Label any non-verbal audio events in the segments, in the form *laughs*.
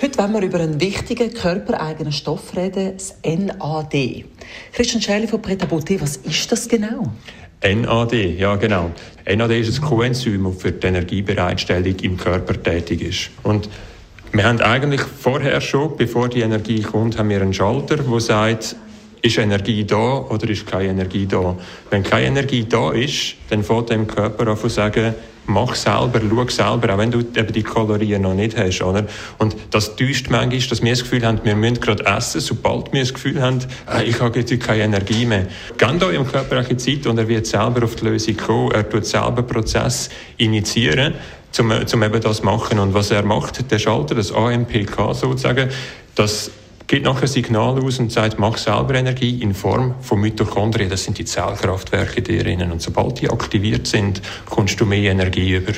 Heute wollen wir über einen wichtigen körpereigenen Stoff reden, das NAD. Christian Schäli von Preta Botte, was ist das genau? NAD, ja genau. NAD ist ein Coenzym, das für die Energiebereitstellung im Körper tätig ist. Und wir haben eigentlich vorher schon, bevor die Energie kommt, haben wir einen Schalter, der sagt, ist Energie da oder ist keine Energie da? Wenn keine Energie da ist, dann fängt dem Körper an zu sagen, mach selber, schau selber, auch wenn du eben die Kalorien noch nicht hast, oder? Und das täuscht manchmal, dass wir das Gefühl haben, wir müssen gerade essen, sobald wir das Gefühl haben, äh, ich habe jetzt keine Energie mehr. Gebt euch im Körper eine Zeit und er wird selber auf die Lösung kommen, er tut selber Prozess initiieren, um, um eben das zu machen. Und was er macht, der Schalter, das AMPK sozusagen, das gibt nachher ein Signal aus und sagt, mach selber Energie in Form von Mitochondrien. Das sind die Zellkraftwerke drinnen. Und sobald die aktiviert sind, kommst du mehr Energie über.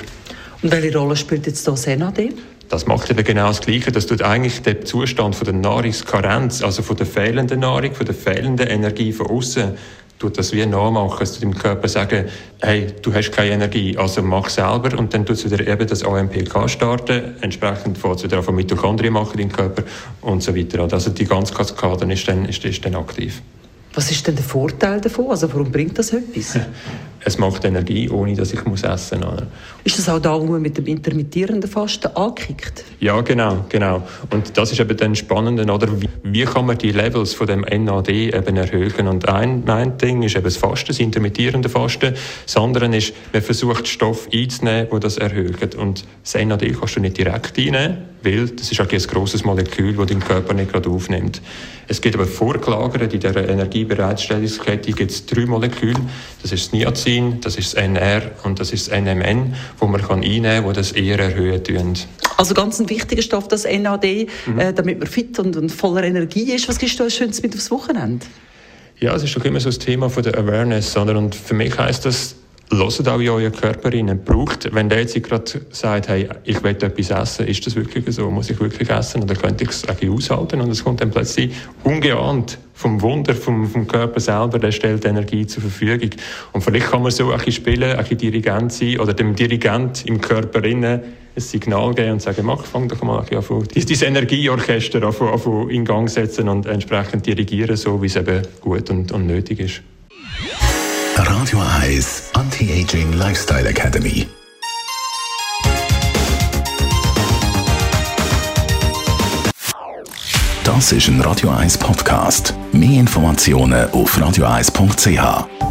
Und welche Rolle spielt jetzt das NAD? Das macht eben genau das Gleiche. Das tut eigentlich den Zustand von der Nahrungskarenz, also von der fehlenden Nahrung, von der fehlenden Energie von außen, tut das wie nachmachen, es tut dem Körper sagen, hey, du hast keine Energie, also mach selber und dann tut es wieder eben das AMPK starten, entsprechend fängt es wieder an von Mitochondrien machen im Körper und so weiter. Also die ganze Kaskade ist dann, ist, ist dann aktiv. Was ist denn der Vorteil davon? Also warum bringt das etwas? *laughs* es macht Energie, ohne dass ich muss essen muss. Ist das auch da, wo man mit dem intermittierenden Fasten ankickt? Ja, genau, genau. Und das ist eben dann spannend, oder? Wie, wie, kann man die Levels von dem NAD eben erhöhen? Und ein, ein Ding ist eben das Fasten, das intermittierende Fasten. Das andere ist, man versucht Stoff einzunehmen, wo das erhöht. Und das NAD kannst du nicht direkt einnehmen, weil das ist eigentlich ein grosses Molekül, das dein Körper nicht gerade aufnimmt. Es gibt aber vorgelagert in dieser Energiebereitstellungskette gibt es drei Moleküle. Das ist das Niacin, das ist das NR und das ist das NMN, wo man kann einnehmen kann, die das eher erhöhen. Also ganz ein wichtiger Stoff, das NAD, mhm. äh, damit man fit und, und, voller Energie ist. Was gibst du als Schönes mit aufs Wochenende? Ja, es ist doch immer so das Thema von der Awareness. Oder? Und für mich heißt das, Hört auch in euren Körper rein. Braucht, wenn der jetzt gerade sagt, hey, ich will etwas essen, ist das wirklich so? Muss ich wirklich essen? Oder könnte ich es eigentlich aushalten? Und es kommt dann plötzlich ungeahnt vom Wunder vom, vom Körper selber, der stellt Energie zur Verfügung. Und vielleicht kann man so ein bisschen spielen, ein bisschen Dirigent sein oder dem Dirigent im Körper innen ein Signal geben und sagen, mach, fang doch mal an, dieses Energieorchester in Gang setzen und entsprechend dirigieren, so wie es eben gut und, und nötig ist. Radio 1 Anti-Aging Lifestyle Academy. Das ist ein Radio 1 Podcast. Mehr Informationen auf radio1.ch.